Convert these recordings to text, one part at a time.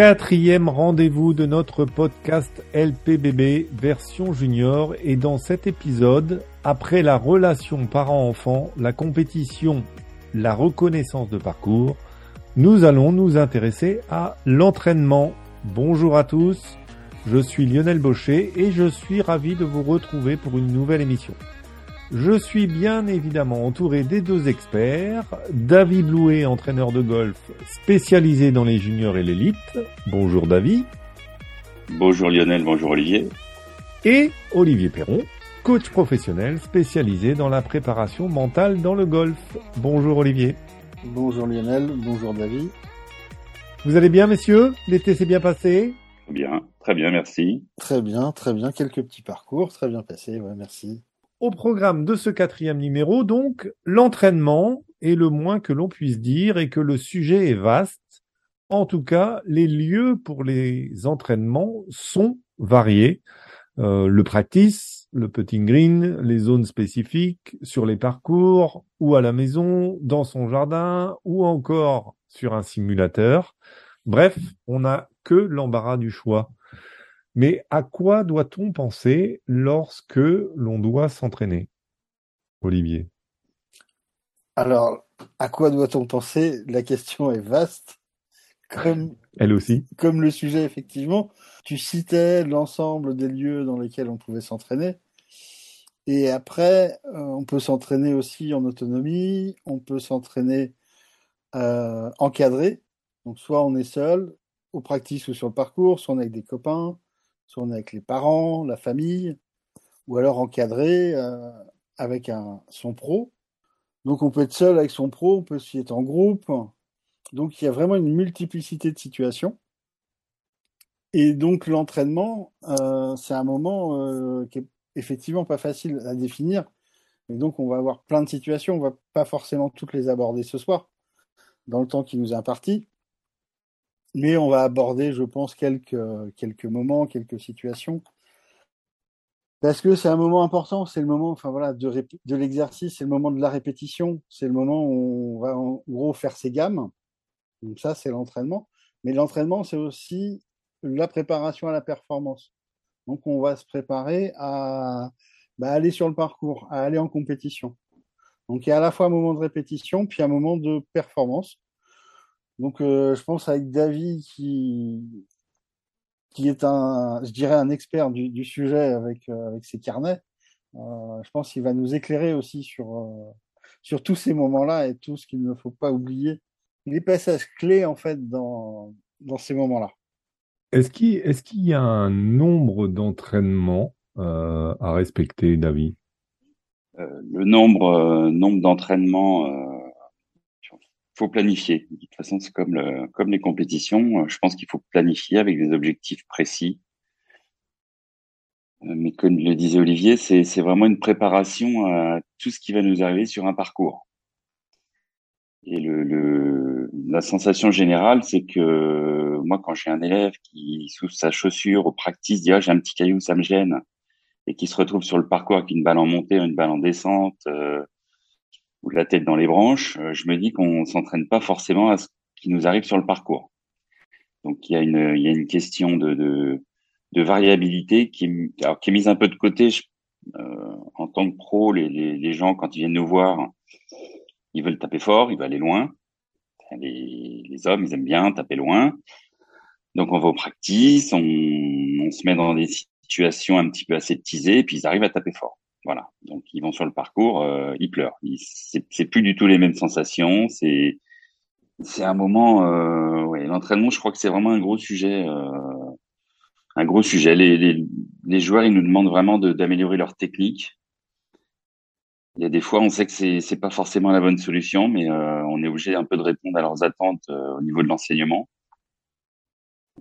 quatrième rendez-vous de notre podcast LPBB version junior et dans cet épisode, après la relation parent-enfant, la compétition, la reconnaissance de parcours, nous allons nous intéresser à l'entraînement. Bonjour à tous, je suis Lionel Baucher et je suis ravi de vous retrouver pour une nouvelle émission. Je suis bien évidemment entouré des deux experts, David Blouet, entraîneur de golf spécialisé dans les juniors et l'élite. Bonjour David. Bonjour Lionel, bonjour Olivier. Et Olivier Perron, coach professionnel spécialisé dans la préparation mentale dans le golf. Bonjour Olivier. Bonjour Lionel, bonjour David. Vous allez bien messieurs? L'été s'est bien passé? Bien, très bien, merci. Très bien, très bien. Quelques petits parcours, très bien passé, ouais, merci. Au programme de ce quatrième numéro, donc, l'entraînement est le moins que l'on puisse dire et que le sujet est vaste. En tout cas, les lieux pour les entraînements sont variés. Euh, le practice, le putting green, les zones spécifiques, sur les parcours, ou à la maison, dans son jardin, ou encore sur un simulateur. Bref, on n'a que l'embarras du choix. Mais à quoi doit-on penser lorsque l'on doit s'entraîner Olivier? Alors, à quoi doit-on penser? La question est vaste. Comme, Elle aussi. Comme le sujet, effectivement. Tu citais l'ensemble des lieux dans lesquels on pouvait s'entraîner. Et après, euh, on peut s'entraîner aussi en autonomie, on peut s'entraîner euh, encadré. Donc, soit on est seul, au practice ou sur le parcours, soit on est avec des copains, soit on est avec les parents, la famille, ou alors encadré euh, avec un, son pro. Donc on peut être seul avec son pro, on peut aussi être en groupe. Donc il y a vraiment une multiplicité de situations. Et donc l'entraînement, euh, c'est un moment euh, qui est effectivement pas facile à définir. Et donc on va avoir plein de situations, on va pas forcément toutes les aborder ce soir dans le temps qui nous est imparti mais on va aborder, je pense, quelques, moments, quelques situations. Parce que c'est un moment important, c'est le moment de l'exercice, c'est le moment de la répétition, c'est le moment où on va en gros faire ses gammes. Donc ça, c'est l'entraînement. Mais l'entraînement, c'est aussi la préparation à la performance. Donc on va se préparer à bah, aller sur le parcours, à aller en compétition. Donc il y a à la fois un moment de répétition, puis un moment de performance. Donc, euh, je pense avec David qui qui est un, je dirais, un expert du, du sujet avec euh, avec ses carnets. Euh, je pense qu'il va nous éclairer aussi sur euh, sur tous ces moments-là et tout ce qu'il ne faut pas oublier. Les passages clés en fait dans dans ces moments-là. Est-ce qu'il est-ce qu'il y a un nombre d'entraînements à respecter, David? Le nombre nombre d'entraînements faut planifier. De toute façon, c'est comme, le, comme les compétitions. Je pense qu'il faut planifier avec des objectifs précis. Euh, mais comme le disait Olivier, c'est vraiment une préparation à tout ce qui va nous arriver sur un parcours. Et la sensation générale, c'est que moi, quand j'ai un élève qui sous sa chaussure au practice dit ah, j'ai un petit caillou, ça me gêne, et qui se retrouve sur le parcours avec une balle en montée, une balle en descente, euh, ou la tête dans les branches, euh, je me dis qu'on s'entraîne pas forcément à ce qui nous arrive sur le parcours. Donc il y a une, il y a une question de, de, variabilité qui, est, alors, qui est mise un peu de côté. euh, en tant que pro, les, les, gens quand ils viennent nous voir, ils veulent taper fort, ils veulent aller loin. Les, les hommes, ils aiment bien taper loin. Donc on va au practice, on, on se met dans des situations un petit peu aseptisées, puis ils arrivent à taper fort. Voilà. Donc ils vont sur le parcours, euh, ils pleurent. C'est plus du tout les mêmes sensations. C'est c'est un moment. Euh, l'entraînement, je crois que c'est vraiment un gros sujet. Euh, un gros sujet. Les, joueurs, ils nous demandent vraiment d'améliorer leur technique. Il y a des fois, on sait que c'est c'est pas forcément la bonne solution, mais euh, on est obligé un peu de répondre à leurs attentes euh, au niveau de l'enseignement.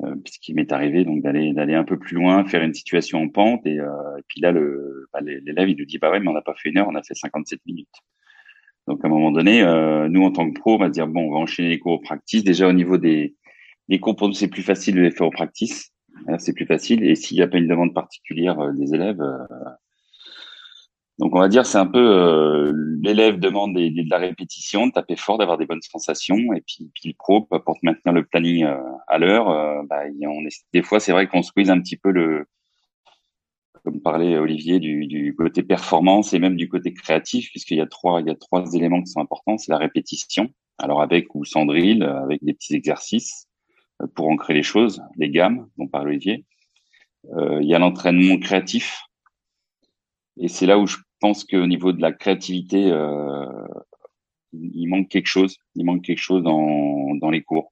Euh, puisqu'il m'est arrivé donc d'aller d'aller un peu plus loin, faire une situation en pente et, euh, et puis là le bah, l'élève il nous dit bah ouais mais on n'a pas fait une heure, on a fait 57 minutes. Donc à un moment donné, euh, nous en tant que pro, on va dire bon on va enchaîner les cours au practice. Déjà au niveau des les cours pour nous c'est plus facile de les faire au practice, c'est plus facile et s'il n'y a pas une demande particulière des élèves, Donc on va dire c'est un peu euh, l'élève demande des, de la répétition, de taper fort, d'avoir des bonnes sensations, et puis, puis le pro pour maintenir le planning euh, à l'heure. Euh, bah, on est, des fois c'est vrai qu'on squeeze un petit peu le, comme parlait Olivier, du, du, côté performance et même du côté créatif, puisqu'il y a trois il y a trois éléments qui sont importants, c'est la répétition. Alors avec ou sans drill, avec des petits exercices pour ancrer les choses, les gammes dont parle Olivier. il y a l'entraînement créatif. Et c'est là où je pense qu'au niveau de la créativité, euh, il manque quelque chose. Il manque quelque chose dans, dans les cours.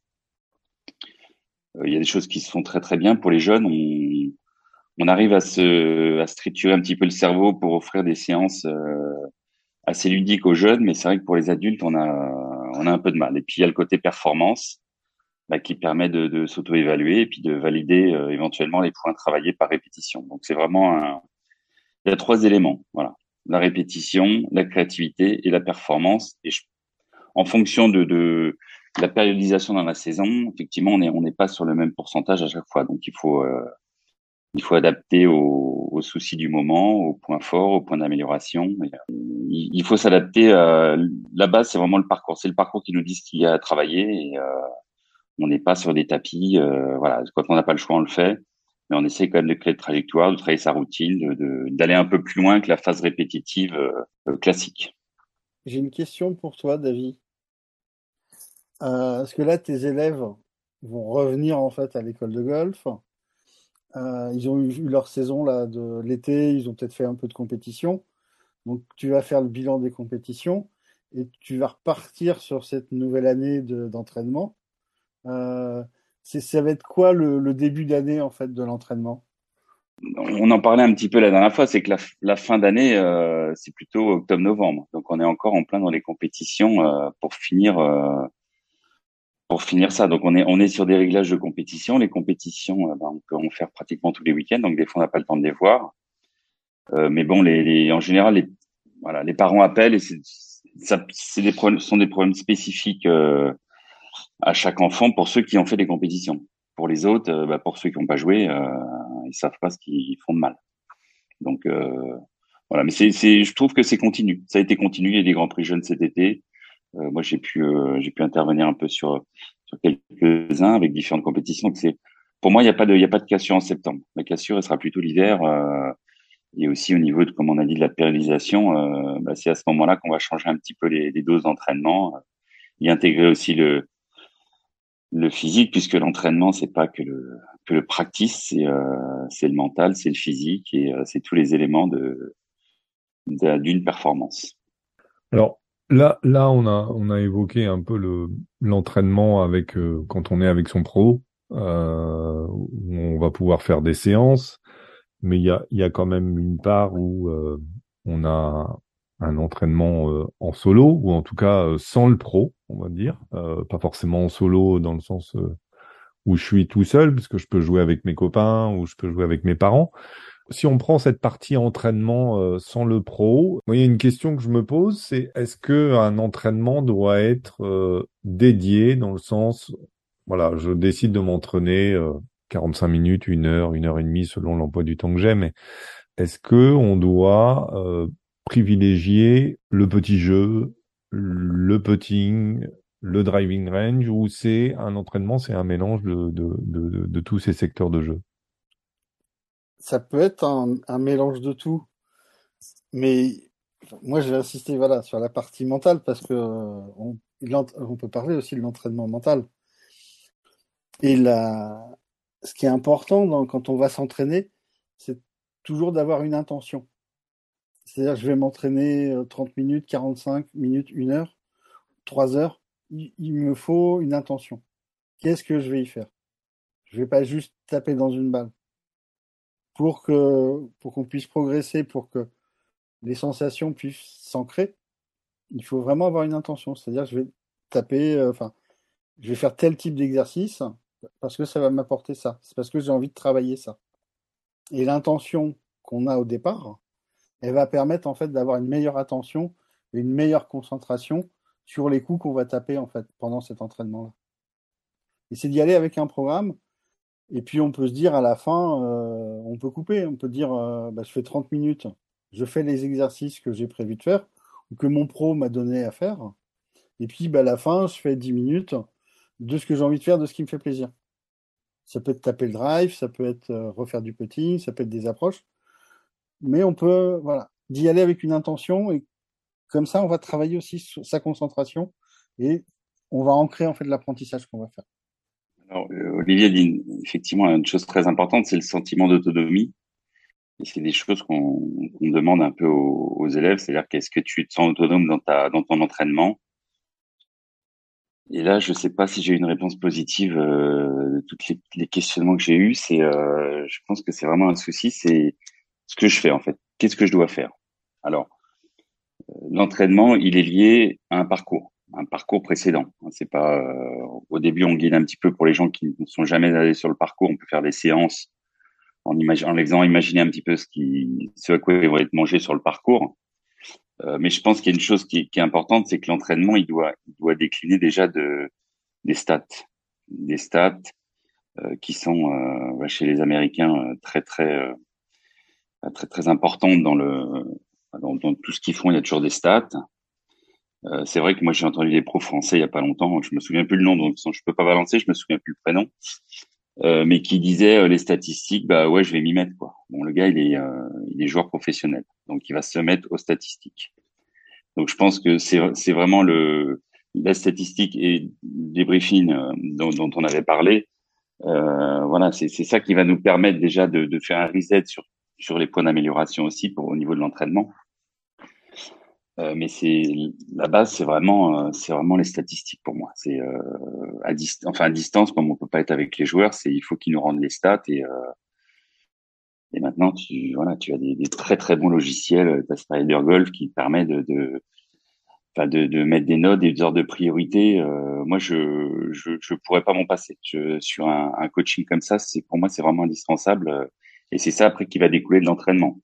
Euh, il y a des choses qui se font très très bien pour les jeunes. On, on arrive à se à structurer un petit peu le cerveau pour offrir des séances euh, assez ludiques aux jeunes, mais c'est vrai que pour les adultes, on a on a un peu de mal. Et puis il y a le côté performance bah, qui permet de, de s'auto-évaluer et puis de valider euh, éventuellement les points travaillés par répétition. Donc c'est vraiment un, il y a trois éléments. Voilà la répétition, la créativité et la performance. Et en fonction de, de, la périodisation dans la saison, effectivement, on n'est on pas sur le même pourcentage à chaque fois. Donc, il faut euh, il faut adapter aux, aux, soucis du moment, aux points forts, aux points d'amélioration. Il, il, faut s'adapter. Euh, la base, c'est vraiment le parcours. C'est le parcours qui nous dit ce qu'il y a à travailler. Et, euh, on n'est pas sur des tapis. Euh, voilà, quand on n'a pas le choix, on le fait mais on essaie quand même de créer de trajectoire, de travailler sa routine, d'aller un peu plus loin que la phase répétitive euh, euh, classique. J'ai une question pour toi, David. Euh, Est-ce que là, tes élèves vont revenir en fait à l'école de golf? Ils ont eu leur saison de l'été, ils ont peut-être fait un peu de compétition. Donc, tu vas faire le bilan des compétitions et tu vas repartir sur cette nouvelle année d'entraînement. Ça va être quoi le, début d'année en fait de l'entraînement? On en parlait un petit peu la dernière fois, c'est que la, fin d'année, euh, c'est plutôt octobre-novembre. Donc on est encore en plein dans les compétitions euh, pour finir euh, pour finir ça. Donc on est on est sur des réglages de compétition. Les compétitions, ben, on peut en faire pratiquement tous les week-ends. Donc des fois on n'a pas le temps de les voir. mais bon, les, en général, les voilà, les parents appellent et c'est ça, c'est des problèmes, sont des problèmes spécifiques à chaque enfant pour ceux qui ont fait des compétitions. Pour les autres, euh, bah, pour ceux qui n'ont pas joué, euh, ils savent pas ce qu'ils font de mal. Donc euh, voilà, mais c'est, je trouve que c'est continu. Ça a été continu. Il y a des grands prix jeunes cet été. Euh, moi, j'ai pu, j'ai pu intervenir un peu sur sur quelques-uns avec différentes compétitions. Donc c'est, pour moi, il n'y a pas de, il y a pas de cassure en septembre. La cassure, elle sera plutôt l'hiver. et aussi au niveau de, comme on a dit, de la périodisation, bah, c'est à ce moment-là qu'on va changer un petit peu les, les doses d'entraînement, y intégrer aussi le le physique, puisque l'entraînement, c'est pas que le, que le practice, c'est euh, le mental, c'est le physique et euh, c'est tous les éléments de d'une performance. Alors là, là, on a on a évoqué un peu le l'entraînement avec euh, quand on est avec son pro, euh, on va pouvoir faire des séances, mais il y a il y a quand même une part où on a un entraînement euh, en solo ou en tout cas euh, sans le pro, on va dire, euh, pas forcément en solo dans le sens où je suis tout seul parce que je peux jouer avec mes copains ou je peux jouer avec mes parents. Si on prend cette partie entraînement sans le pro, il y a une question que je me pose, c'est est-ce que un entraînement doit être dédié dans le sens, voilà, je décide de m'entraîner 45 minutes, une heure, une heure et demie selon l'emploi du temps que j'ai, mais est-ce que on doit privilégier le petit jeu, le putting, le driving range, ou c'est un entraînement, c'est un mélange de, tous ces secteurs de jeu? Ça peut être un, mélange de tout, mais moi je vais insister voilà, sur la partie mentale parce que on, on peut parler aussi de l'entraînement mental. Et ce qui est important quand on va s'entraîner, c'est toujours d'avoir une intention. C'est-à-dire je vais m'entraîner 30 euh, minutes, 45 minutes, 1 heure, 3 heures. Il, me faut une intention. Qu'est-ce que je vais y faire? Je vais pas juste taper dans une balle. Pour que pour qu'on puisse progresser, pour que les sensations puissent s'ancrer, il faut vraiment avoir une intention. C'est-à-dire je vais taper, euh, enfin, je vais faire tel type d'exercice parce que ça va m'apporter ça. C'est parce que j'ai envie de travailler ça. Et l'intention qu'on a au départ, elle va permettre en fait d'avoir une meilleure attention et une meilleure concentration sur les coups qu'on va taper pendant cet entraînement-là. Et c'est d'y aller avec un programme. Et puis on peut se dire à la fin, euh, on peut couper, on peut dire, euh, bah, je fais 30 minutes je fais les exercices que j'ai prévu de faire ou que mon pro m'a donné à faire. Et puis, bah, à la fin, je fais 10 minutes de ce que j'ai envie de faire, de ce qui me fait plaisir. Ça peut être taper le drive, ça peut être euh, refaire du putting, ça peut être des approches. Mais on peut, voilà, d'y aller avec une intention et comme ça, on va travailler aussi sur sa concentration et on va ancrer en fait l'apprentissage qu'on va faire. Alors, euh, Olivier dit effectivement une chose très importante, c'est le sentiment d'autonomie. Et c'est des choses qu'on demande un peu aux, élèves, c'est-à-dire qu'est-ce que tu te sens autonome dans ta dans ton entraînement? Et là, je sais pas si j'ai une réponse positive. Euh, toutes les, les, questionnements que j'ai eus, euh, je pense que c'est vraiment un souci, c'est ce que je fais en fait. Qu'est-ce que je dois faire? Alors, euh, l'entraînement, il est lié à un parcours un parcours précédent. C'est pas euh, au début on guide un petit peu pour les gens qui ne sont jamais allés sur le parcours. On peut faire des séances en, en les imaginer un petit peu ce qui, ce à quoi ils vont être mangés sur le parcours. Euh, mais je pense qu'il y a une chose qui, qui est importante, c'est que l'entraînement il doit, il doit décliner déjà de des stats, des stats euh, qui sont euh, chez les Américains très très très très importantes dans le dans, tout ce qu'ils font. Il y a toujours des stats. Euh, c'est vrai que moi j'ai entendu des pros français il y a pas longtemps, je me souviens plus le nom, donc je peux pas balancer, je me souviens plus le prénom, euh, mais qui disait euh, les statistiques, bah ouais, je vais m'y mettre quoi. Bon, le gars il est il est joueur professionnel, donc il va se mettre aux statistiques. Donc je pense que c'est c'est vraiment le la statistique et débriefing dont, dont on avait parlé. voilà, c'est c'est ça qui va nous permettre déjà de, de faire un reset sur sur les points d'amélioration aussi pour au niveau de l'entraînement. Euh, mais c'est la base, c'est vraiment, euh, c'est vraiment les statistiques pour moi. C'est euh, à distance, enfin à distance, comme on peut pas être avec les joueurs, c'est il faut qu'ils nous rendent les stats et euh, et maintenant tu voilà, tu as des, des très très bons logiciels, as Spider Golf qui permet de de, de, de mettre des notes, des heures de priorité. moi, je, je je pourrais pas m'en passer. Je, sur un, un coaching comme ça, c'est pour moi c'est vraiment indispensable et c'est ça après qui va découler de l'entraînement.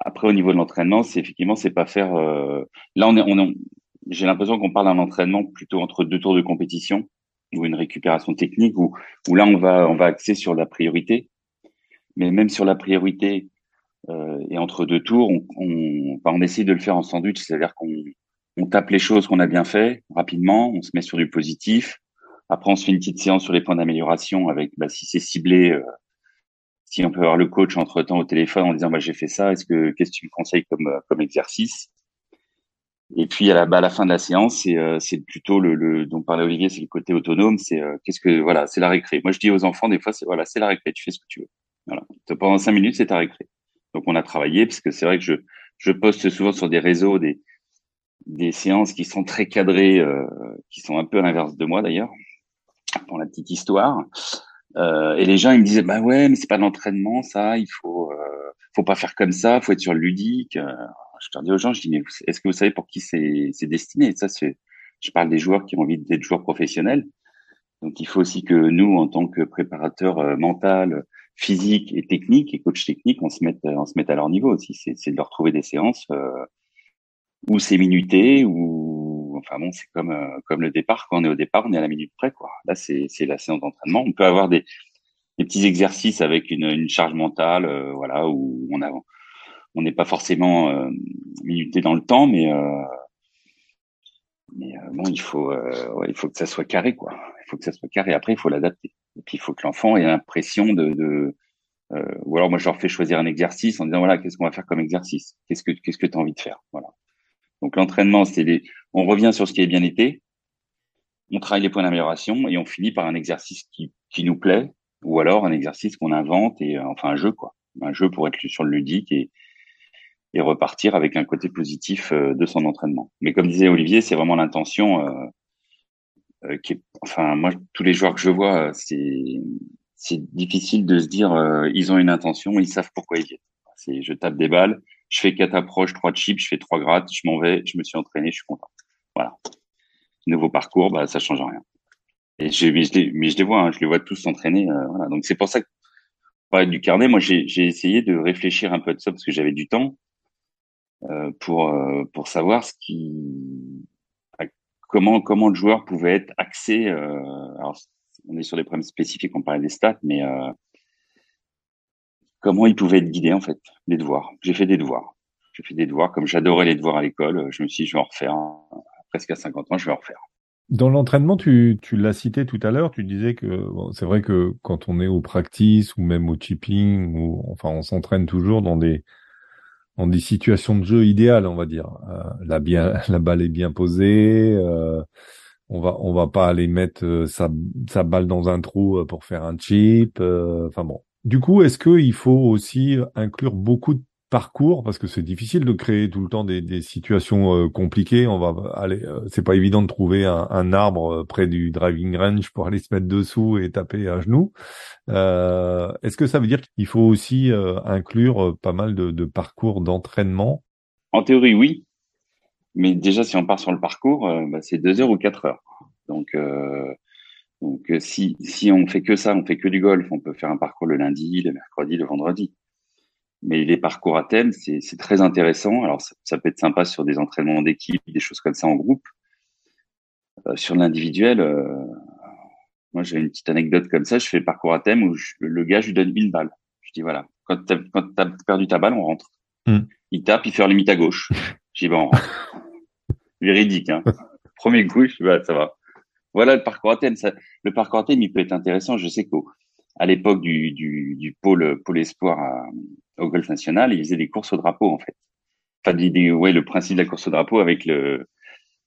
Après, au niveau de l'entraînement, c'est effectivement, c'est pas faire. Euh... Là, on est, on est... j'ai l'impression qu'on parle d'un entraînement plutôt entre deux tours de compétition ou une récupération technique où, où là, on va, on va axer sur la priorité. Mais même sur la priorité euh, et entre deux tours, on, on, on essaye de le faire en sandwich, c'est-à-dire qu'on on tape les choses qu'on a bien fait rapidement, on se met sur du positif. Après, on se fait une petite séance sur les points d'amélioration avec, bah, si c'est ciblé, euh, si on peut avoir le coach entre temps au téléphone en disant bah, j'ai fait ça, est-ce que qu'est-ce que tu me conseilles comme euh, comme exercice? Et puis à la, bah, à la fin de la séance, c'est euh, c'est plutôt le, le dont parlait Olivier, c'est le côté autonome, c'est euh, qu'est-ce que voilà, c'est la récré. Moi je dis aux enfants des fois c'est voilà, c'est la récré, tu fais ce que tu veux. Voilà, pendant cinq minutes c'est ta récré. Donc on a travaillé parce que c'est vrai que je je poste souvent sur des réseaux des des séances qui sont très cadrées, euh, qui sont un peu à l'inverse de moi d'ailleurs, pour la petite histoire. Euh, et les gens ils me disaient bah ouais mais c'est pas l'entraînement ça, il faut euh, faut pas faire comme ça, faut être sur le ludique. Euh, je leur dis aux gens, je dis mais est-ce que vous savez pour qui c'est c'est destiné? Ça c'est je parle des joueurs qui ont envie d'être joueurs professionnels. Donc il faut aussi que nous en tant que préparateurs euh, mental, physique et technique et coach technique, on se mette on se mette à leur niveau aussi. C'est de leur trouver des séances euh, où c'est minuté enfin bon, c'est comme euh, comme le départ. Quand on est au départ, on est à la minute près, quoi. Là, c'est c'est la séance d'entraînement. On peut avoir des des petits exercices avec une, charge mentale, euh, voilà, où on a on n'est pas forcément euh, minuté dans le temps, mais mais bon, il faut il faut que ça soit carré, quoi. Il faut que ça soit carré. Après, il faut l'adapter. Et puis, il faut que l'enfant ait l'impression de, de ou alors moi je leur fais choisir un exercice en disant voilà qu'est-ce qu'on va faire comme exercice? Qu'est-ce que qu'est-ce que tu as envie de faire? Voilà donc l'entraînement, c'est les... on revient sur ce qui a bien été, on travaille les points d'amélioration et on finit par un exercice qui, qui nous plaît, ou alors un exercice qu'on invente et euh, enfin un jeu quoi, un jeu pour être sur le ludique et, et repartir avec un côté positif euh, de son entraînement. Mais comme disait Olivier, c'est vraiment l'intention euh, euh, qui est, enfin moi tous les joueurs que je vois, c'est c'est difficile de se dire ils ont une intention, ils savent pourquoi ils viennent. C'est je tape des balles, je fais quatre approches, trois chips, je fais trois grattes, je m'en vais, je me suis entraîné, je suis content. Voilà. Nouveau parcours, bah ça change rien. Et je, mais, je les, mais je les vois, hein, je les vois tous s'entraîner. Euh, voilà. Donc c'est pour ça que parler du carnet, moi j'ai essayé de réfléchir un peu de ça parce que j'avais du temps euh, pour euh, pour savoir ce qui comment comment le joueur pouvait être axé. Euh, alors on est sur des problèmes spécifiques, on parlait des stats, mais euh, comment ils pouvaient être guidés en fait, des devoirs. J'ai fait des devoirs. J'ai fait des devoirs, comme j'adorais les devoirs à l'école, je me suis dit, je vais en refaire. Presque à 50 ans, je vais en refaire. Dans l'entraînement, tu, tu l'as cité tout à l'heure, tu disais que bon, c'est vrai que quand on est au practice ou même au chipping, ou enfin on s'entraîne toujours dans des dans des situations de jeu idéales, on va dire. Euh, la bien la balle est bien posée, euh, on va on va pas aller mettre euh, sa sa balle dans un trou euh, pour faire un chip. Euh, enfin bon. Du coup, est-ce qu'il faut aussi inclure beaucoup de parcours parce que c'est difficile de créer tout le temps des, situations euh, compliquées. On va aller, euh, c'est pas évident de trouver un, arbre près du driving range pour aller se mettre dessous et taper à genoux. Euh, Est-ce que ça veut dire qu'il faut aussi inclure pas mal de, de parcours d'entraînement? En théorie, oui. Mais déjà, si on part sur le parcours, bah, c'est deux heures ou quatre heures. Donc, donc si si on fait que ça, on fait que du golf, on peut faire un parcours le lundi, le mercredi, le vendredi mais les parcours à thème, c'est très intéressant. Alors, ça, ça, peut être sympa sur des entraînements d'équipe, des choses comme ça en groupe. Euh, sur l'individuel, euh, moi, j'ai une petite anecdote comme ça. Je fais le parcours à thème où je, le gars, je lui donne une balle. Je dis, voilà, quand tu as, perdu ta balle, on rentre. Hmm. Il tape, il fait limite à gauche. Je dis, bon, on rentre. Véridique, hein. Premier coup, je dis, bah, ça va. Voilà le parcours à thème. Ça, le parcours à thème, il peut être intéressant. Je sais qu'à l'époque du, du, du pôle, pôle espoir à, au golf national, ils faisaient des courses au drapeau en fait. Enfin, des, ouais, le principe de la course au drapeau avec le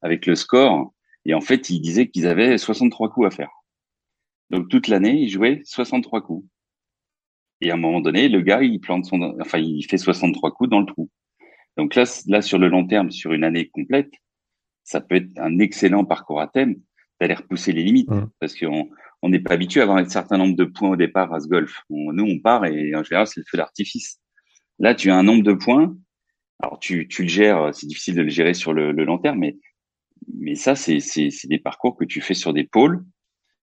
avec le score. Et en fait, ils disaient qu'ils avaient 63 coups à faire. Donc toute l'année, ils jouaient 63 coups. Et à un moment donné, le gars, il plante son, enfin, il fait 63 coups dans le trou. Donc là, là, sur le long terme, sur une année complète, ça peut être un excellent parcours à thème d'aller repousser les limites mmh. parce qu'on on n'est pas habitué à avoir un certain nombre de points au départ à ce golf. nous, on part et en général, c'est le feu d'artifice. Là, tu as un nombre de points. Alors, tu, tu le gères. C'est difficile de le gérer sur le, le long terme, mais mais ça, c'est des parcours que tu fais sur des pôles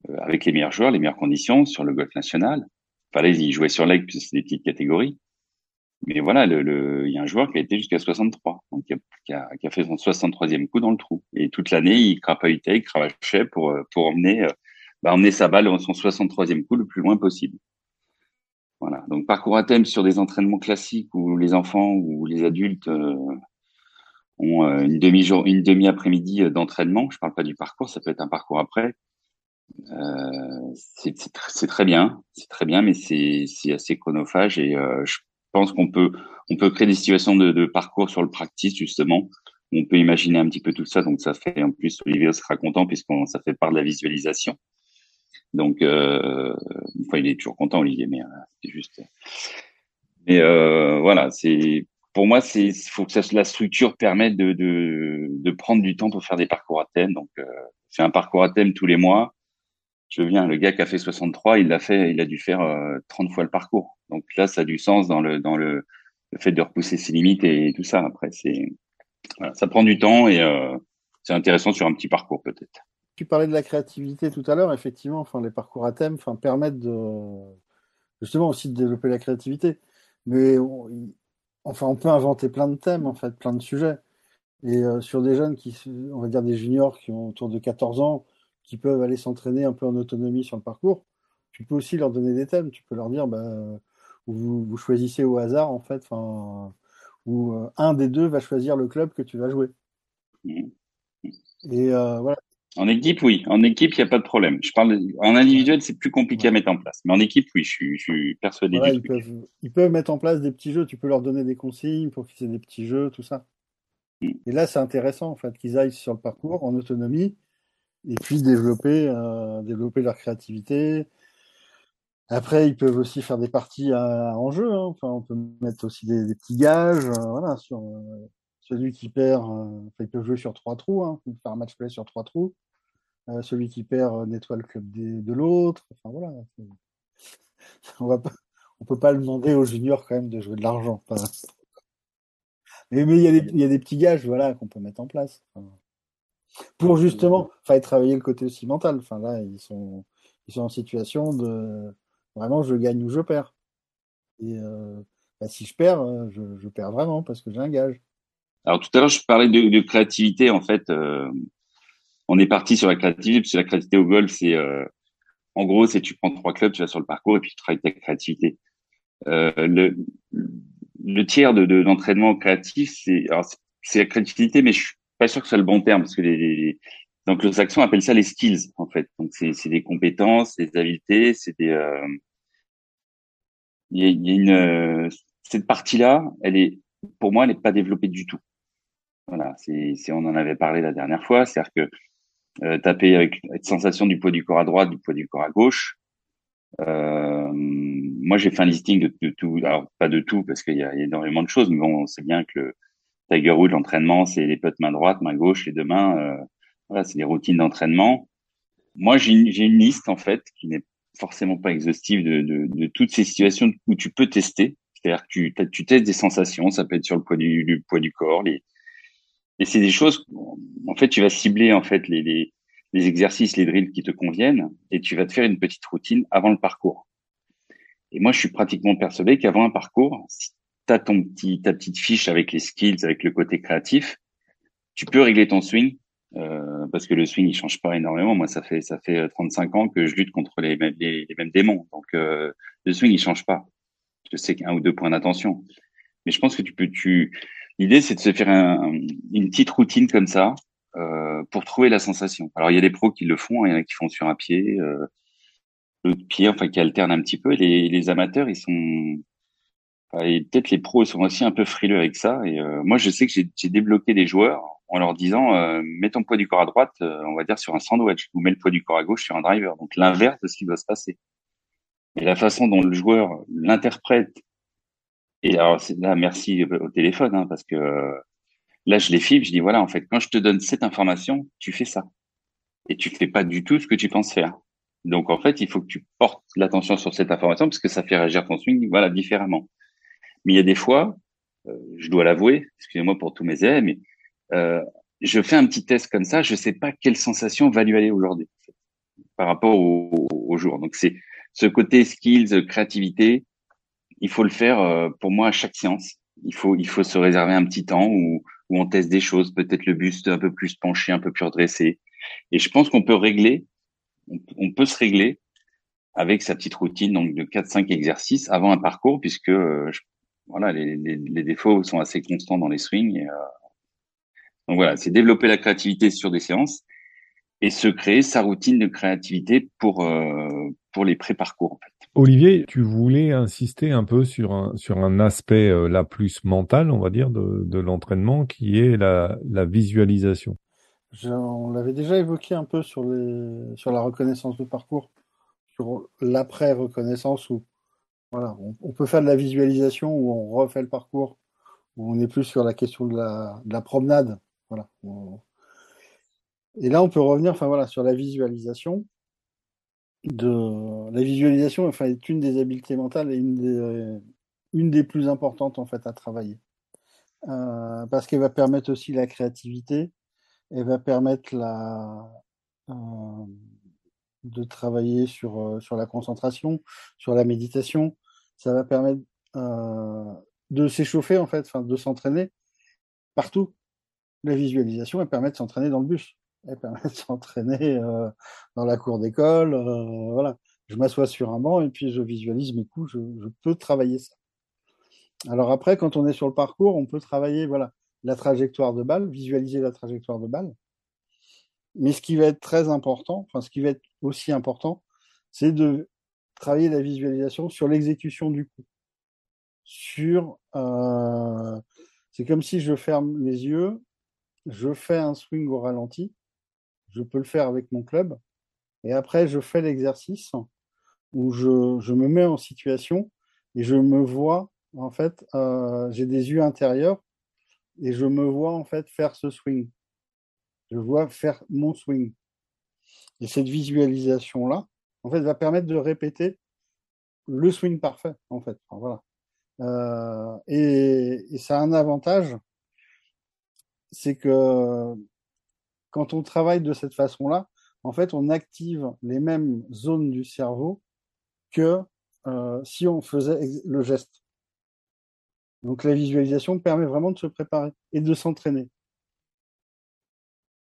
euh, avec les meilleurs joueurs, les meilleures conditions sur le golf national. Enfin, là, ils jouaient sur l'aigle puisque c'est des petites catégories. Mais voilà, le, le, il y a un joueur qui a été jusqu'à 63, donc qui a, qui, a, qui a, fait son 63e coup dans le trou. Et toute l'année, il crapahutait, il cravachait pour pour emmener euh, bah, emmener sa balle dans son 63e coup le plus loin possible. Voilà. Donc parcours à thème sur des entraînements classiques où les enfants ou les adultes euh, ont euh, une demi jour, une demi après-midi euh, d'entraînement. Je parle pas du parcours, ça peut être un parcours après. Euh, c'est très bien, c'est très bien, mais c'est assez chronophage et je pense qu'on peut on peut créer des situations de, de parcours sur le practice justement. On peut imaginer un petit peu tout ça, donc ça fait en plus Olivier sera content puisqu'on ça fait part de la visualisation. Donc, euh, enfin, il est toujours content, Olivier, mais euh, c'est juste. Mais euh, voilà, c'est pour moi, c'est faut que ça, la structure permette de, de, de, prendre du temps pour faire des parcours à thème. Donc, euh, c'est un parcours à thème tous les mois. Je viens, le gars qui a fait 63, il l'a fait, il a dû faire 30 fois le parcours. Donc là, ça a du sens dans le dans le, le fait de repousser ses limites et, tout ça. Après, c'est voilà, ça prend du temps et euh, c'est intéressant sur un petit parcours peut-être. Tu parlais de la créativité tout à l'heure, effectivement, enfin, les parcours à thème enfin, permettent de, justement aussi de développer la créativité. Mais on, enfin, on peut inventer plein de thèmes, en fait, plein de sujets. Et euh, sur des jeunes qui, on va dire des juniors qui ont autour de 14 ans, qui peuvent aller s'entraîner un peu en autonomie sur le parcours, tu peux aussi leur donner des thèmes. Tu peux leur dire, bah, vous, vous choisissez au hasard, en fait, enfin, ou euh, un des deux va choisir le club que tu vas jouer. Et euh, voilà, en équipe, oui. En équipe, il n'y a pas de problème. Je parle en individuel, c'est plus compliqué à mettre en place. Mais en équipe, oui, je suis, je suis persuadé. ils, peuvent, ils, peuvent, mettre en place des petits jeux. Tu peux leur donner des consignes pour qu'ils aient des petits jeux, tout ça. Mm. Et là, c'est intéressant en fait qu'ils aillent sur le parcours en autonomie et puis développer, euh, développer leur créativité. Après, ils peuvent aussi faire des parties en jeu. Hein. Enfin, on peut mettre aussi des, petits gages. Euh, voilà, sur euh, celui qui perd. Ils peuvent jouer sur trois trous. Hein. faire un match play sur trois trous. Euh, celui qui perd euh, nettoie le club de l'autre. Enfin voilà. On va pas, on peut pas demander aux juniors quand même de jouer de l'argent. Mais mais il y, a des, il y a des petits gages voilà qu'on peut mettre en place. pour justement, enfin travailler le côté aussi mental. Enfin là ils sont ils sont en situation de vraiment je gagne ou je perds. Et euh, bah, si je perds, je, je, perds vraiment parce que j'ai un gage. Alors tout à l'heure je parlais de, de créativité en fait. Euh, on est parti sur la créativité, parce que la créativité au golf, c'est euh, en gros, c'est tu prends trois clubs, tu vas sur le parcours et puis tu travailles ta créativité. Euh, le, le tiers de, de l'entraînement créatif, c'est c'est la créativité, mais je suis pas sûr que ce soit le bon terme parce que les, les donc le saxon appelle ça les skills en fait. Donc c'est des compétences, des habiletés, c'est des euh, il y a, y a une euh, cette partie-là, elle est pour moi, elle n'est pas développée du tout. Voilà, c'est on en avait parlé la dernière fois, c'est-à-dire que euh, taper avec cette sensation du poids du corps à droite, du poids du corps à gauche. Euh, moi, j'ai fait un listing de, tout, alors pas de tout parce qu'il y a énormément de choses, mais bon, on sait bien que le Tiger Wood, l'entraînement, c'est les potes main droite, main gauche, les deux mains. Euh, voilà, c'est des routines d'entraînement. Moi, j'ai une, une liste en fait qui n'est forcément pas exhaustive de, de, de, toutes ces situations où tu peux tester. C'est-à-dire que tu, tu testes des sensations, ça peut être sur le poids du, du poids du corps, les, et c'est des choses, en fait, tu vas cibler en fait les, les, les, exercices, les drills qui te conviennent, et tu vas te faire une petite routine avant le parcours. Et moi, je suis pratiquement persuadé qu'avant un parcours, si tu as ton petit, ta petite fiche avec les skills, avec le côté créatif, tu peux régler ton swing, euh, parce que le swing, il change pas énormément. Moi, ça fait ça fait 35 ans que je lutte contre les, les, les mêmes démons. Donc, euh, le swing, il change pas. Je sais qu'un ou deux points d'attention. Mais je pense que tu peux, tu, L'idée, c'est de se faire un, une petite routine comme ça euh, pour trouver la sensation. Alors, il y a des pros qui le font, il y en a qui font sur un pied, euh, l'autre pied, enfin qui alternent un petit peu. Les, les amateurs, ils sont, enfin, peut-être les pros sont aussi un peu frileux avec ça. Et euh, moi, je sais que j'ai débloqué des joueurs en leur disant euh, mets ton poids du corps à droite, euh, on va dire sur un sandwich, ou mets le poids du corps à gauche sur un driver. Donc l'inverse de ce qui doit se passer. Et la façon dont le joueur l'interprète et alors là, merci au téléphone, hein, parce que là, je les fibre, je dis voilà, en fait, quand je te donne cette information, tu fais ça. Et tu fais pas du tout ce que tu penses faire. Donc en fait, il faut que tu portes l'attention sur cette information parce que ça fait réagir ton swing, voilà, différemment. Mais il y a des fois, euh, je dois l'avouer, excusez-moi pour tous mes élèves, mais euh, je fais un petit test comme ça, je sais pas quelle sensation va lui aller aujourd'hui par rapport au, au jour. Donc c'est ce côté skills, créativité, il faut le faire euh, pour moi à chaque séance. Il faut il faut se réserver un petit temps où où on teste des choses, peut-être le buste un peu plus penché, un peu plus redressé. Et je pense qu'on peut régler, on, peut se régler avec sa petite routine donc de 4-5 exercices avant un parcours, puisque euh, voilà les, les, les, défauts sont assez constants dans les swings. Et, euh, donc voilà, c'est développer la créativité sur des séances et se créer sa routine de créativité pour pour les pré-parcours en fait. Olivier, tu voulais insister un peu sur un, aspect euh, la plus mental, on va dire, de, l'entraînement, qui est la, visualisation. On l'avait déjà évoqué un peu sur, la reconnaissance de parcours, sur l'après-reconnaissance où on, peut faire de la visualisation où on refait le parcours, où on est plus sur la question de la, de la promenade. Et là, on peut revenir enfin, voilà, sur la visualisation de la visualisation enfin, est une des habiletés mentales et une des, des plus importantes en fait à travailler. Euh, parce qu'elle va permettre aussi la créativité, elle va permettre la, euh, de travailler sur, euh, sur la concentration, sur la méditation. Ça va permettre euh, de s'échauffer en fait, de s'entraîner partout. La visualisation, permet de s'entraîner dans le bus elle permet de s'entraîner euh, dans la cour d'école. Euh, voilà, je m'assois sur un banc et puis je visualise mes coups. Je, peux travailler ça. Alors après, quand on est sur le parcours, on peut travailler voilà la trajectoire de balle, visualiser la trajectoire de balle. Mais ce qui va être très important, enfin ce qui va être aussi important, c'est de travailler la visualisation sur l'exécution du coup. Sur, euh, c'est comme si je ferme les yeux, je fais un swing au ralenti, je peux le faire avec mon club. Et après, je fais l'exercice où je, me mets en situation et je me vois, en fait, euh, j'ai des yeux intérieurs et je me vois, en fait, faire ce swing. Je vois faire mon swing. Et cette visualisation-là, en fait, va permettre de répéter le swing parfait, en fait. Voilà. Euh, et, et ça a un avantage, c'est que quand on travaille de cette façon-là, en fait, on active les mêmes zones du cerveau que euh, si on faisait le geste. Donc la visualisation permet vraiment de se préparer et de s'entraîner.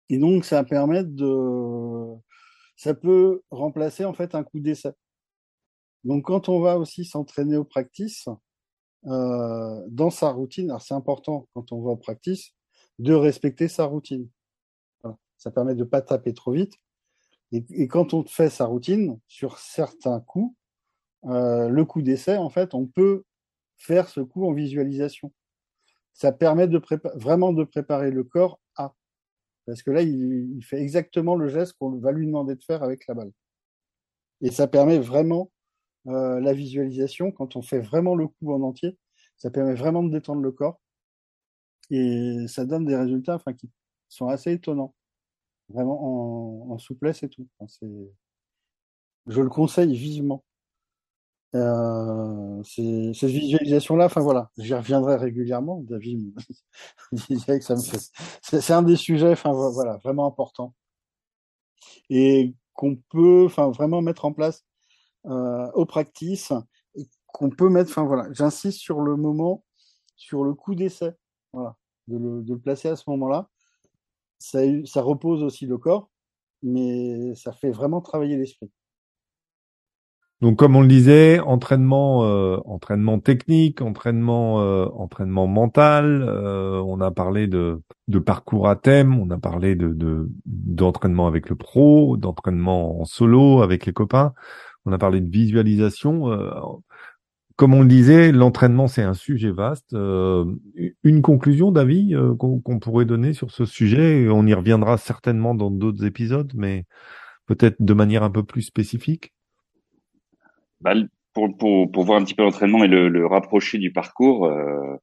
Et donc ça permet de, ça peut remplacer en fait un coup d'essai. Donc quand on va aussi s'entraîner au practice, euh, dans sa routine. Alors c'est important quand on va en practice de respecter sa routine. Ça permet de pas taper trop vite. Et, quand on fait sa routine sur certains coups, euh, le coup d'essai, en fait, on peut faire ce coup en visualisation. Ça permet de vraiment de préparer le corps à. Parce que là, il, il fait exactement le geste qu'on va lui demander de faire avec la balle. Et ça permet vraiment euh, la visualisation, quand on fait vraiment le coup en entier, ça permet vraiment de détendre le corps. Et ça donne des résultats enfin, qui sont assez étonnants. Vraiment en, souplesse et tout. je le conseille vivement. Euh, cette visualisation-là, enfin voilà, j'y reviendrai régulièrement. David disait que ça me fait. C'est un des sujets, enfin voilà, vraiment important et qu'on peut, enfin vraiment mettre en place euh, au practice qu'on peut mettre. Enfin voilà, j'insiste sur le moment, sur le coup d'essai, voilà, de le, placer à ce moment-là. Ça, repose aussi le corps, mais ça fait vraiment travailler l'esprit. Donc, comme on le disait, entraînement, euh, entraînement technique, entraînement, euh, entraînement mental. Euh, on a parlé de, de parcours à thème, on a parlé de d'entraînement avec le pro, d'entraînement en solo avec les copains on a parlé de visualisation. Comme on le disait, l'entraînement, c'est un sujet vaste. Euh, une conclusion, David, euh, qu'on pourrait donner sur ce sujet, on y reviendra certainement dans d'autres épisodes, mais peut-être de manière un peu plus spécifique. Bah, pour, voir un petit peu l'entraînement et le, rapprocher du parcours, euh,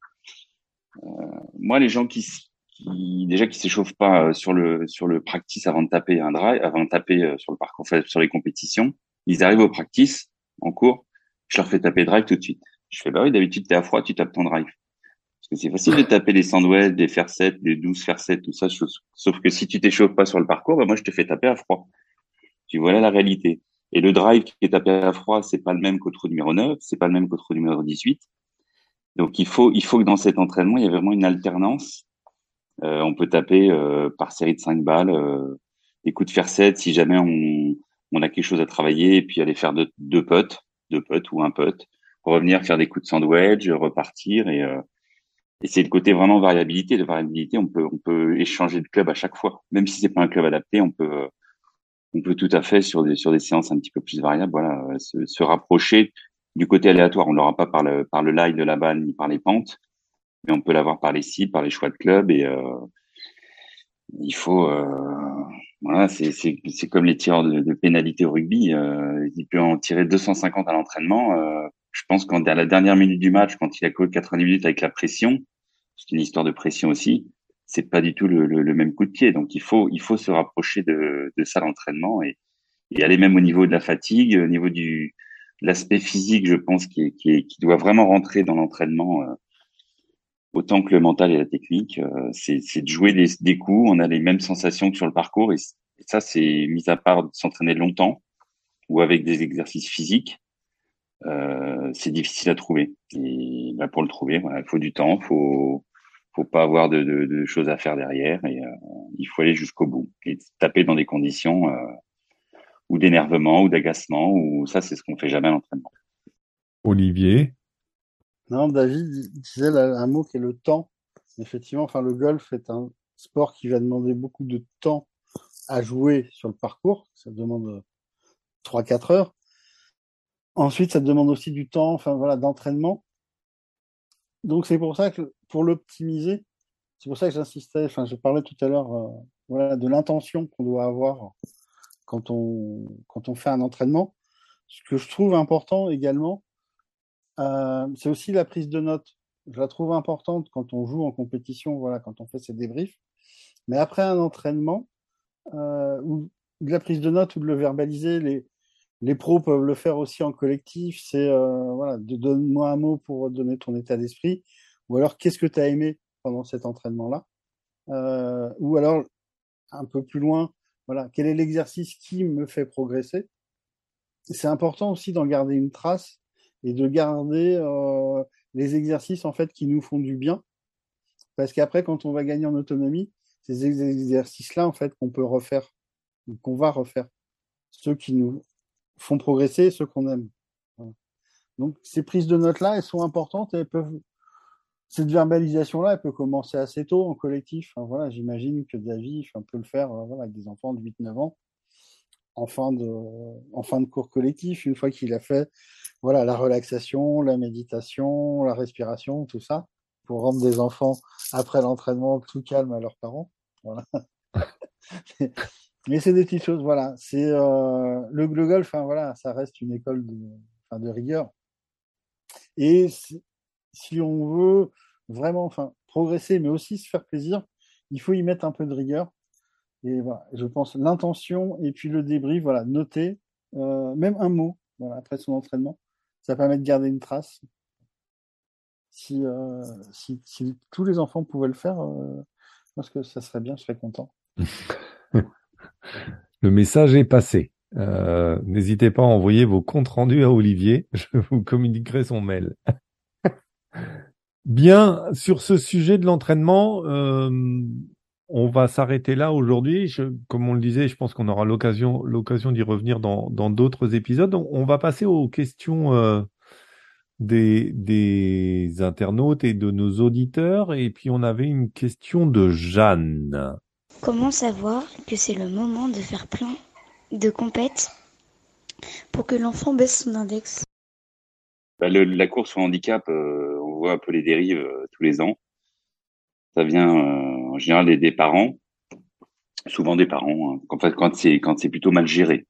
moi, les gens qui, qui déjà qui s'échauffent pas sur le sur le practice avant de taper un drive, avant de taper sur le parcours, sur les compétitions, ils arrivent au practice, en cours, je leur fais taper drive tout de suite. Je fais, bah oui, d'habitude, t'es à froid, tu tapes ton drive. Parce que c'est facile de taper les sandwiches, des faire 7, des 12 faire 7, tout ça. Sauf que si tu t'échauffes pas sur le parcours, bah moi, je te fais taper à froid. Tu vois là la réalité. Et le drive qui est tapé à froid, c'est pas le même qu'au trou numéro 9, c'est pas le même qu'au trou numéro 18. Donc, il faut, il faut que dans cet entraînement, il y ait vraiment une alternance. Euh, on peut taper euh, par série de 5 balles, euh, des coups de fer 7 si jamais on, on a quelque chose à travailler et puis aller faire deux potes, deux potes ou un pote, revenir faire des coups de sandwich, repartir et, euh, et c'est le côté vraiment variabilité. De variabilité, on peut on peut échanger de club à chaque fois, même si c'est pas un club adapté, on peut on peut tout à fait sur des sur des séances un petit peu plus variables, voilà, se, se rapprocher du côté aléatoire. On l'aura pas par le par le lie de la balle ni par les pentes, mais on peut l'avoir par les cibles, par les choix de club et euh, il faut euh, voilà, c'est comme les tireurs de, de pénalité au rugby. Euh, il peut en tirer 250 à l'entraînement. Euh, je pense qu'à la dernière minute du match, quand il a couru 90 minutes avec la pression, c'est une histoire de pression aussi. C'est pas du tout le, le, même coup de pied. Donc il faut il faut se rapprocher de, de ça l'entraînement et, et aller même au niveau de la fatigue, au niveau du l'aspect physique, je pense qui, qui, qui doit vraiment rentrer dans l'entraînement. Euh, autant que le mental et la technique, euh, c'est de jouer des, des, coups. On a les mêmes sensations que sur le parcours. Et, ça, c'est mis à part de s'entraîner longtemps ou avec des exercices physiques, euh, c'est difficile à trouver. Et bah, pour le trouver, il faut du temps, faut faut pas avoir de, de, de choses à faire derrière et euh, il faut aller jusqu'au bout et taper dans des conditions euh, ou d'énervement ou d'agacement ou ça c'est ce qu'on fait jamais à l'entraînement. Olivier, David disait un mot qui est le temps. Effectivement, enfin, le golf est un sport qui va demander beaucoup de temps à jouer sur le parcours. Ça demande 3-4 heures. Ensuite, ça demande aussi du temps, enfin voilà, d'entraînement. Donc c'est pour ça que pour l'optimiser, c'est pour ça que j'insistais, enfin je parlais tout à l'heure euh, voilà, de l'intention qu'on doit avoir quand on, quand on fait un entraînement. Ce que je trouve important également, euh, c'est aussi la prise de notes. Je la trouve importante quand on joue en compétition, voilà, quand on fait ses débriefs. Mais après un entraînement, euh, ou de la prise de notes ou de le verbaliser, les, les pros peuvent le faire aussi en collectif. C'est euh, voilà, donne-moi un mot pour donner ton état d'esprit, ou alors qu'est-ce que tu as aimé pendant cet entraînement-là, ou alors un peu plus loin, voilà, quel est l'exercice qui me fait progresser? C'est important aussi d'en garder une trace et de garder euh, les exercices en fait qui nous font du bien. Parce qu'après, quand on va gagner en autonomie, ces exercices-là, en fait, qu'on peut refaire, qu'on va refaire, ceux qui nous font progresser, ceux qu'on aime. Donc ces prises de notes-là, elles sont importantes elles peuvent cette verbalisation-là, elle peut commencer assez tôt en collectif. voilà, J'imagine que David peut le faire euh, avec des enfants de 8-9 ans en fin, de, en fin de cours collectif, une fois qu'il a fait voilà, la relaxation, la méditation, la respiration, tout ça, pour rendre des enfants, après l'entraînement, tout calme à leurs parents. Voilà. Mais c'est des petites choses, voilà. C'est euh, le, le, golf, hein, voilà, ça reste une école de, rigueur. Et si on veut vraiment enfin, progresser, mais aussi se faire plaisir, il faut y mettre un peu de rigueur. Et voilà, je pense l'intention et puis le débrief, voilà, noter, euh, même un mot voilà, après son entraînement, ça permet de garder une trace. Si, euh, tous les enfants pouvaient le faire, euh, je pense que ça serait bien, je serais content. le message est passé. N'hésitez pas à envoyer vos comptes rendus à Olivier, je vous communiquerai son mail. Bien, sur ce sujet de l'entraînement, euh, on va s'arrêter là aujourd'hui. Comme on le disait, je pense qu'on aura l'occasion l'occasion d'y revenir dans d'autres épisodes. On, va passer aux questions euh, des, des internautes et de nos auditeurs. Et puis on avait une question de Jeanne. Comment savoir que c'est le moment de faire plein de compètes pour que l'enfant baisse son index? Bah, la course au handicap, euh, on voit un peu les dérives euh, tous les ans. Ça vient euh, en général des, parents, souvent des parents, hein, fait, quand c'est quand c'est plutôt mal géré.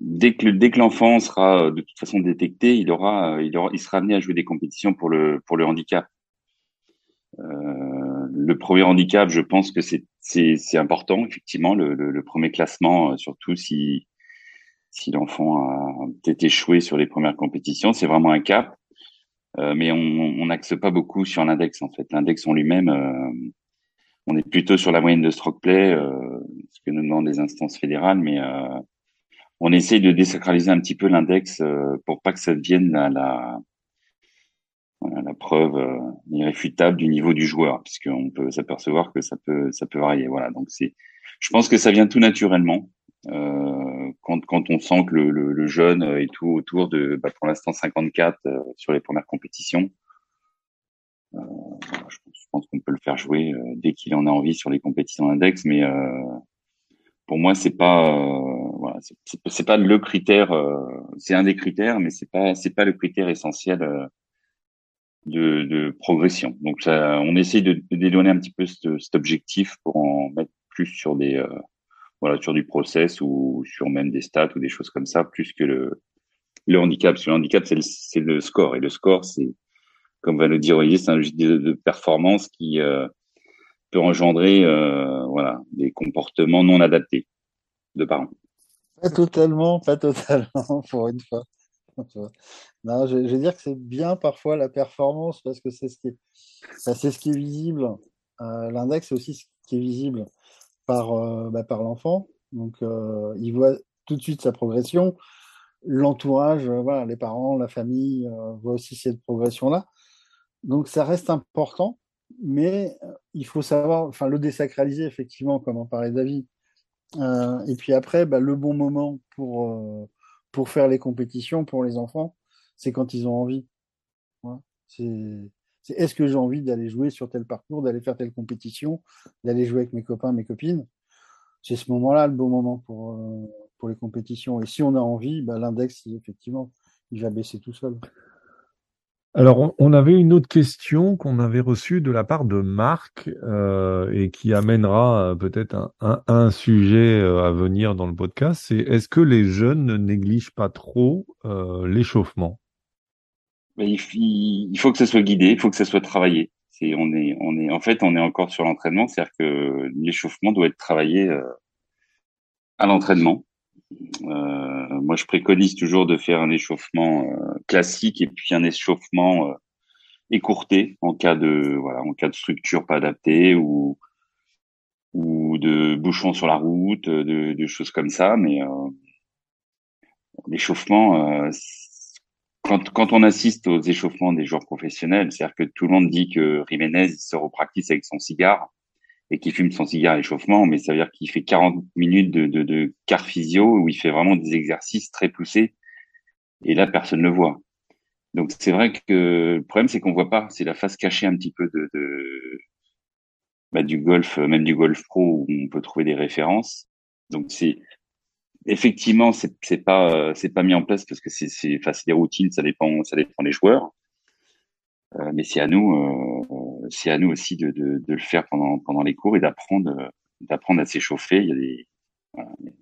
dès que dès que l'enfant sera de toute façon détecté, il aura il aura il sera amené à jouer des compétitions pour le pour le handicap. le premier handicap, je pense que c'est c'est important effectivement le premier classement, surtout si si l'enfant a peut-être échoué sur les premières compétitions, c'est vraiment un cap. Euh, mais on n'axe pas beaucoup sur l'index en fait. L'index en lui-même, euh, on est plutôt sur la moyenne de stroke play, euh, ce que nous demandent les instances fédérales, mais euh, on essaye de désacraliser un petit peu l'index euh, pour pas que ça devienne la, la, la preuve irréfutable du niveau du joueur, puisqu'on peut s'apercevoir que ça peut ça peut varier. Voilà, donc c'est, je pense que ça vient tout naturellement. Euh, quand, quand on sent que le, le, le, jeune est tout autour de, bah, pour l'instant, 54 euh, sur les premières compétitions. Euh, je pense, qu'on peut le faire jouer euh, dès qu'il en a envie sur les compétitions index, mais pour moi, c'est pas, voilà, c'est pas le critère. c'est un des critères, mais c'est pas, c'est pas le critère essentiel de, de, progression. Donc, ça, on essaye de, de dédouaner un petit peu cet, cet, objectif pour en mettre plus sur des voilà, sur du process ou sur même des stats ou des choses comme ça, plus que le, handicap. Sur le handicap, c'est le, score. Et le score, c'est, comme va le dire Olivier, c'est un jeu de, performance qui euh, peut engendrer euh, voilà, des comportements non adaptés de parents. Pas totalement, pas totalement, pour une fois. Non, je, je vais dire que c'est bien parfois la performance parce que c'est ce qui est, ce qui est visible. Euh, L'index, c'est aussi ce qui est visible par, euh, bah, par l'enfant. Donc, euh, il voit tout de suite sa progression. L'entourage, euh, voilà, les parents, la famille voient aussi cette progression-là. Donc, ça reste important, mais il faut savoir, enfin, le désacraliser, effectivement, comme en parlait David. et puis après, bah, le bon moment pour, pour faire les compétitions pour les enfants, c'est quand ils ont envie. C'est c'est est-ce que j'ai envie d'aller jouer sur tel parcours, d'aller faire telle compétition, d'aller jouer avec mes copains, mes copines? C'est ce moment-là le bon moment pour, euh, pour les compétitions. Et si on a envie, bah, l'index, effectivement, il va baisser tout seul. Alors, on avait une autre question qu'on avait reçue de la part de Marc euh, et qui amènera euh, peut-être un, sujet à venir dans le podcast. C'est est-ce que les jeunes ne négligent pas trop l'échauffement? Il, faut que ça soit guidé, il faut que ça soit travaillé. C'est, on est, on est, en fait, on est encore sur l'entraînement, c'est-à-dire que l'échauffement doit être travaillé euh, à l'entraînement. Euh, moi, je préconise toujours de faire un échauffement euh, classique et puis un échauffement euh, écourté en cas de, voilà, en cas de structure pas adaptée ou ou de bouchons sur la route, de, de choses comme ça. Mais l'échauffement, quand, quand on assiste aux échauffements des joueurs professionnels, c'est-à-dire que tout le monde dit que Jiménez il sort au practice avec son cigare et qui fume son cigare à l'échauffement, mais ça veut dire qu'il fait 40 minutes de, de, de car physio où il fait vraiment des exercices très poussés. Et là, personne ne le voit. Donc c'est vrai que le problème, c'est qu'on voit pas. C'est la face cachée un petit peu de, de bah, du golf, même du golf pro où on peut trouver des références. Donc c'est effectivement c'est c'est pas c'est pas mis en place parce que c'est c'est enfin, des routines, ça dépend ça dépend des joueurs. Euh, mais c'est à nous euh, c'est à nous aussi de, de, de, le faire pendant pendant les cours et d'apprendre d'apprendre à s'échauffer. Il y a des voilà, il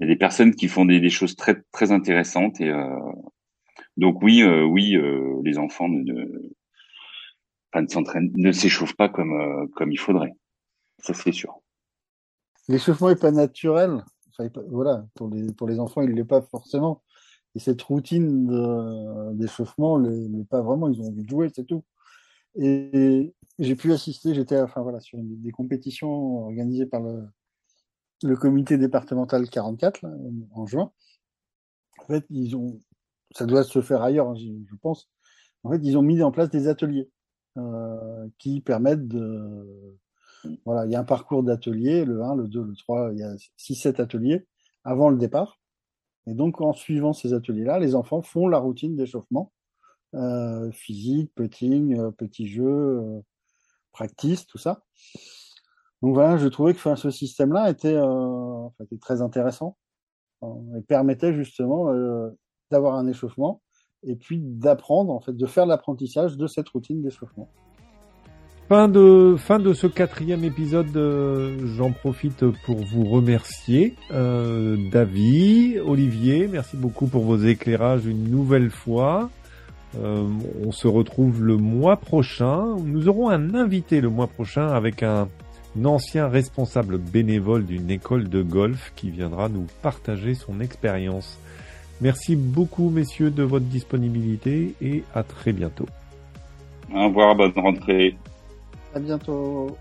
y a des personnes qui font des, des choses très très intéressantes et euh, donc oui euh, oui euh, les enfants ne, ne ne s'entraînent ne s'échauffent pas comme euh, comme il faudrait. Ça c'est sûr. L'échauffement est pas naturel? Voilà, pour les, pour les enfants, il l'est pas forcément. Et cette routine d'échauffement n'est pas vraiment. Ils ont envie de jouer, c'est tout. Et j'ai pu assister, j'étais enfin voilà sur des compétitions organisées par le, le comité départemental 44 là, en juin. En fait, ils ont, ça doit se faire ailleurs, hein, je pense. En fait, ils ont mis en place des ateliers euh, qui permettent de voilà, il y a un parcours d'ateliers, le 1, le 2, le 3, il y a 6-7 ateliers avant le départ. Et donc, en suivant ces ateliers-là, les enfants font la routine d'échauffement euh, physique, putting, euh, petits jeux, euh, practice, tout ça. Donc voilà, je trouvais que ce système-là était, très intéressant et permettait justement d'avoir un échauffement et puis d'apprendre, en fait, de faire l'apprentissage de cette routine d'échauffement. Fin de, fin de ce quatrième épisode, euh, j'en profite pour vous remercier. Euh, David, Olivier, merci beaucoup pour vos éclairages une nouvelle fois. Euh, on se retrouve le mois prochain. Nous aurons un invité le mois prochain avec un, un ancien responsable bénévole d'une école de golf qui viendra nous partager son expérience. Merci beaucoup messieurs de votre disponibilité et à très bientôt. Au revoir, bonne rentrée. À bientôt.